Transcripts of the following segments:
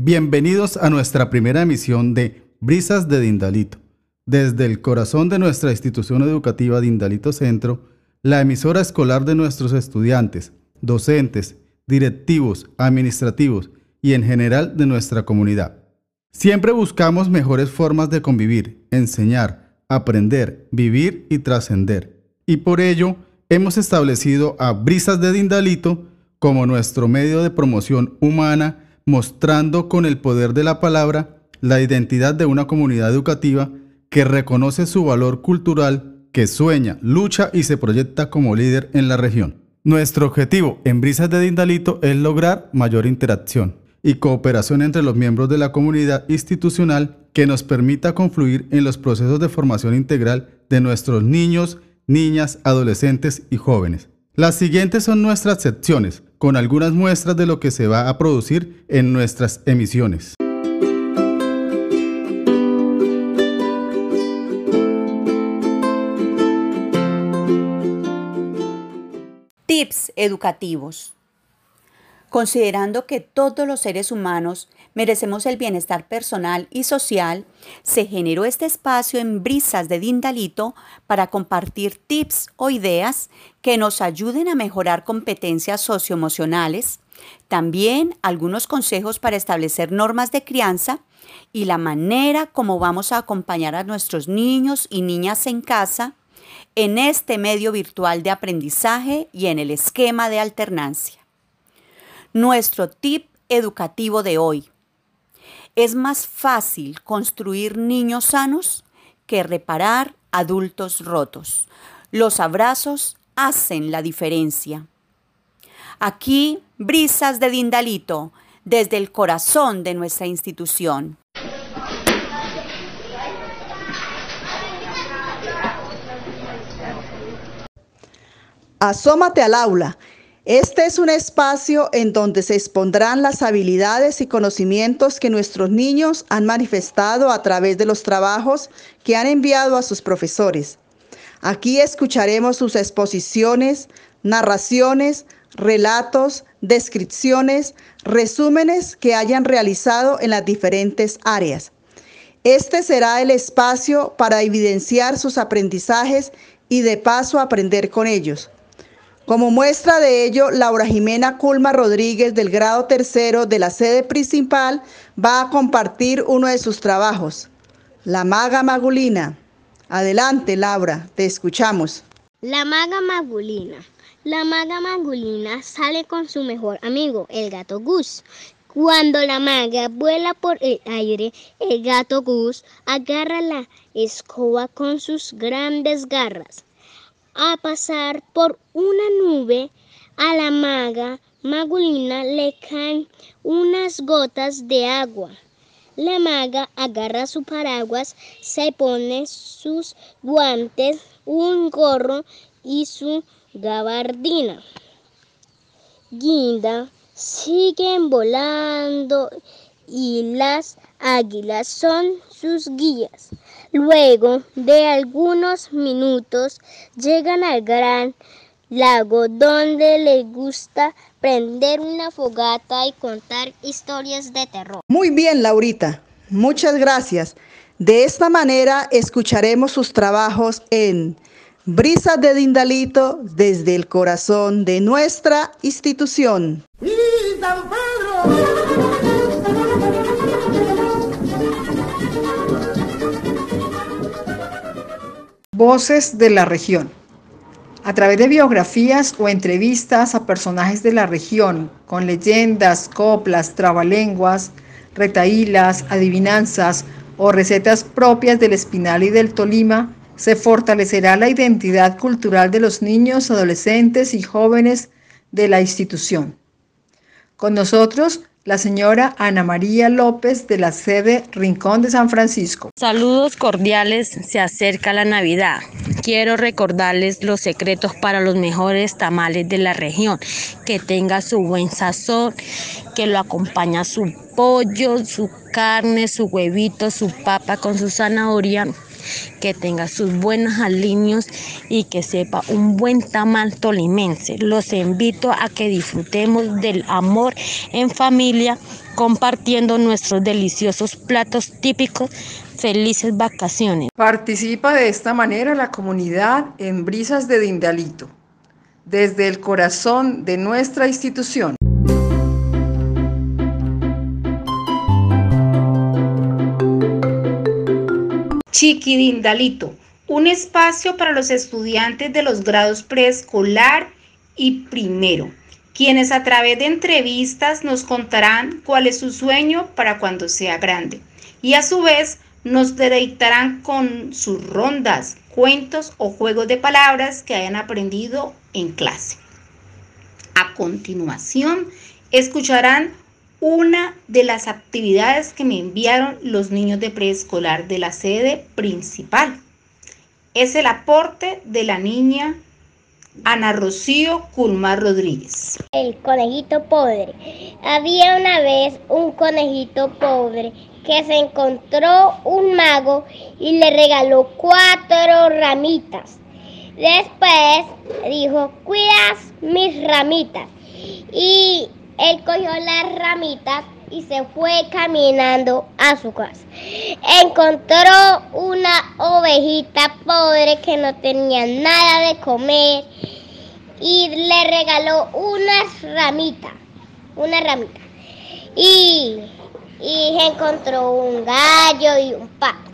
Bienvenidos a nuestra primera emisión de Brisas de Dindalito. Desde el corazón de nuestra institución educativa Dindalito Centro, la emisora escolar de nuestros estudiantes, docentes, directivos, administrativos y en general de nuestra comunidad. Siempre buscamos mejores formas de convivir, enseñar, aprender, vivir y trascender. Y por ello hemos establecido a Brisas de Dindalito como nuestro medio de promoción humana, mostrando con el poder de la palabra la identidad de una comunidad educativa que reconoce su valor cultural, que sueña, lucha y se proyecta como líder en la región. Nuestro objetivo en Brisas de Dindalito es lograr mayor interacción y cooperación entre los miembros de la comunidad institucional que nos permita confluir en los procesos de formación integral de nuestros niños, niñas, adolescentes y jóvenes. Las siguientes son nuestras secciones, con algunas muestras de lo que se va a producir en nuestras emisiones. Tips educativos. Considerando que todos los seres humanos merecemos el bienestar personal y social, se generó este espacio en Brisas de Dindalito para compartir tips o ideas que nos ayuden a mejorar competencias socioemocionales, también algunos consejos para establecer normas de crianza y la manera como vamos a acompañar a nuestros niños y niñas en casa en este medio virtual de aprendizaje y en el esquema de alternancia. Nuestro tip educativo de hoy. Es más fácil construir niños sanos que reparar adultos rotos. Los abrazos hacen la diferencia. Aquí, brisas de Dindalito, desde el corazón de nuestra institución. Asómate al aula este es un espacio en donde se expondrán las habilidades y conocimientos que nuestros niños han manifestado a través de los trabajos que han enviado a sus profesores. Aquí escucharemos sus exposiciones, narraciones, relatos, descripciones, resúmenes que hayan realizado en las diferentes áreas. Este será el espacio para evidenciar sus aprendizajes y de paso aprender con ellos. Como muestra de ello, Laura Jimena Culma Rodríguez del grado tercero de la sede principal va a compartir uno de sus trabajos, La Maga Magulina. Adelante, Laura, te escuchamos. La Maga Magulina. La maga Magulina sale con su mejor amigo, el gato Gus. Cuando la maga vuela por el aire, el gato Gus agarra la escoba con sus grandes garras a pasar por una nube, a la maga magulina le caen unas gotas de agua. La maga agarra su paraguas, se pone sus guantes, un gorro y su gabardina. Guinda siguen volando y las águilas son sus guías. Luego de algunos minutos llegan al gran lago donde les gusta prender una fogata y contar historias de terror. Muy bien, Laurita. Muchas gracias. De esta manera escucharemos sus trabajos en Brisas de Dindalito desde el corazón de nuestra institución. Voces de la región. A través de biografías o entrevistas a personajes de la región, con leyendas, coplas, trabalenguas, retaílas, adivinanzas o recetas propias del Espinal y del Tolima, se fortalecerá la identidad cultural de los niños, adolescentes y jóvenes de la institución. Con nosotros la señora Ana María López de la sede Rincón de San Francisco. Saludos cordiales, se acerca la Navidad. Quiero recordarles los secretos para los mejores tamales de la región, que tenga su buen sazón, que lo acompaña su pollo, su carne, su huevito, su papa con su zanahoria que tenga sus buenos alineos y que sepa un buen tamal tolimense. Los invito a que disfrutemos del amor en familia compartiendo nuestros deliciosos platos típicos. Felices vacaciones. Participa de esta manera la comunidad en Brisas de Dindalito, desde el corazón de nuestra institución. Chiquidindalito, un espacio para los estudiantes de los grados preescolar y primero quienes a través de entrevistas nos contarán cuál es su sueño para cuando sea grande y a su vez nos deleitarán con sus rondas, cuentos o juegos de palabras que hayan aprendido en clase. A continuación, escucharán una de las actividades que me enviaron los niños de preescolar de la sede principal. Es el aporte de la niña Ana Rocío Culmar Rodríguez. El conejito pobre. Había una vez un conejito pobre que se encontró un mago y le regaló cuatro ramitas. Después dijo, cuidas mis ramitas. Y él cogió las ramitas y se fue caminando a su casa. Encontró una ovejita pobre que no tenía nada de comer y le regaló unas ramitas, una ramita. Y, y encontró un gallo y un pato.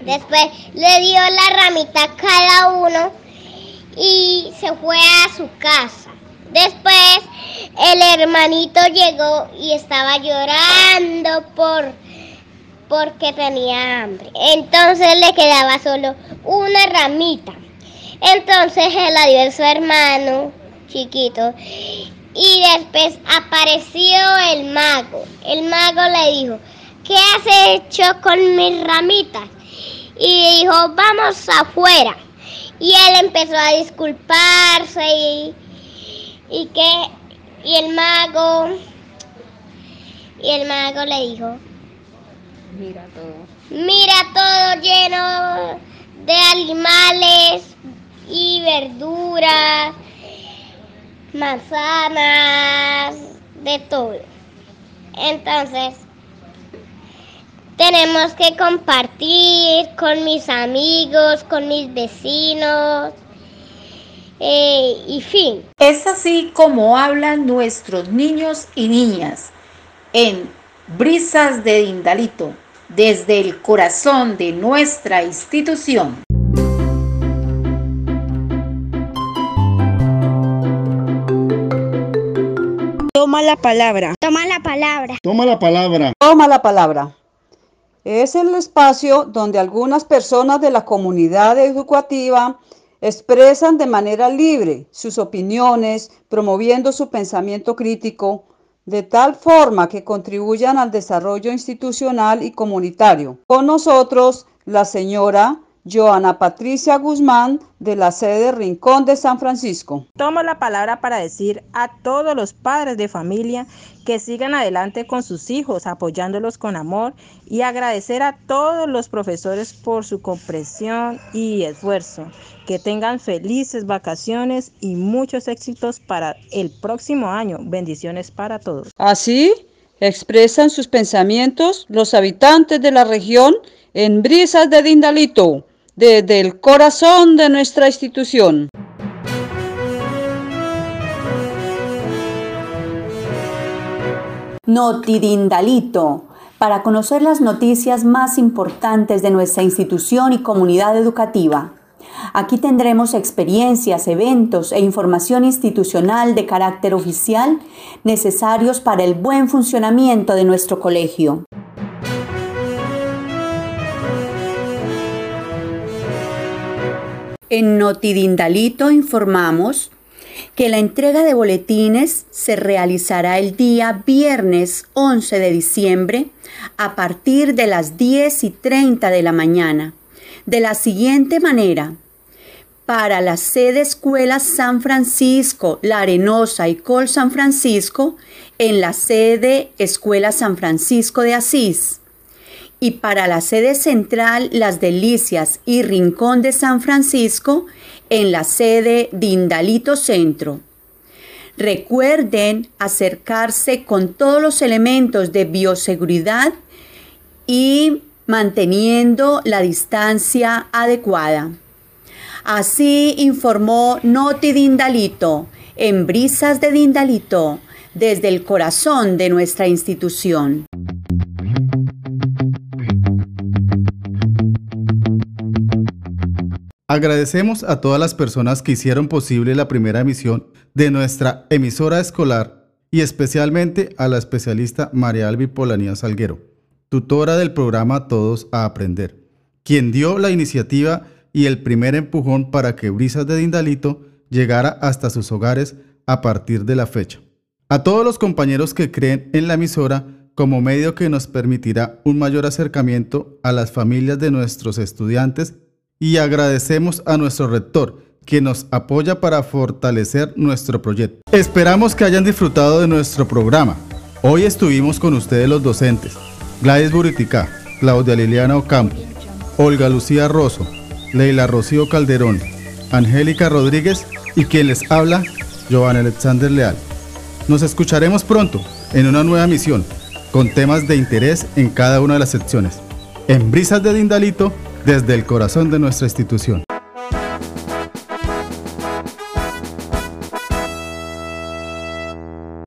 Después le dio la ramita a cada uno y se fue a su casa. Después el hermanito llegó y estaba llorando por porque tenía hambre. Entonces le quedaba solo una ramita. Entonces él la dio a su hermano chiquito y después apareció el mago. El mago le dijo, ¿qué has hecho con mis ramitas? Y dijo, vamos afuera. Y él empezó a disculparse y, y que y el mago y el mago le dijo, mira todo. Mira todo lleno de animales y verduras, manzanas, de todo. Entonces, tenemos que compartir con mis amigos, con mis vecinos. Eh, y fin. Es así como hablan nuestros niños y niñas en Brisas de Dindalito, desde el corazón de nuestra institución. Toma la palabra. Toma la palabra. Toma la palabra. Toma la palabra. Es el espacio donde algunas personas de la comunidad educativa expresan de manera libre sus opiniones, promoviendo su pensamiento crítico, de tal forma que contribuyan al desarrollo institucional y comunitario. Con nosotros, la señora Joana Patricia Guzmán de la sede Rincón de San Francisco. Tomo la palabra para decir a todos los padres de familia que sigan adelante con sus hijos, apoyándolos con amor y agradecer a todos los profesores por su comprensión y esfuerzo. Que tengan felices vacaciones y muchos éxitos para el próximo año. Bendiciones para todos. Así expresan sus pensamientos los habitantes de la región en Brisas de Dindalito desde el corazón de nuestra institución. Notidindalito, para conocer las noticias más importantes de nuestra institución y comunidad educativa. Aquí tendremos experiencias, eventos e información institucional de carácter oficial necesarios para el buen funcionamiento de nuestro colegio. En Notidindalito informamos que la entrega de boletines se realizará el día viernes 11 de diciembre a partir de las 10 y 30 de la mañana. De la siguiente manera, para la sede Escuela San Francisco, La Arenosa y Col San Francisco, en la sede Escuela San Francisco de Asís y para la sede central Las Delicias y Rincón de San Francisco en la sede de Indalito Centro. Recuerden acercarse con todos los elementos de bioseguridad y manteniendo la distancia adecuada. Así informó Noti Dindalito en Brisas de Dindalito desde el corazón de nuestra institución. Agradecemos a todas las personas que hicieron posible la primera emisión de nuestra emisora escolar y especialmente a la especialista María Albi Polanía Salguero, tutora del programa Todos a Aprender, quien dio la iniciativa y el primer empujón para que Brisas de Dindalito llegara hasta sus hogares a partir de la fecha. A todos los compañeros que creen en la emisora como medio que nos permitirá un mayor acercamiento a las familias de nuestros estudiantes y agradecemos a nuestro rector, que nos apoya para fortalecer nuestro proyecto. Esperamos que hayan disfrutado de nuestro programa. Hoy estuvimos con ustedes los docentes, Gladys Buritica, Claudia Liliana Ocampo, Olga Lucía Rosso, Leila Rocío Calderón, Angélica Rodríguez y quien les habla, Giovanni Alexander Leal. Nos escucharemos pronto en una nueva misión con temas de interés en cada una de las secciones. En Brisas de Dindalito, desde el corazón de nuestra institución.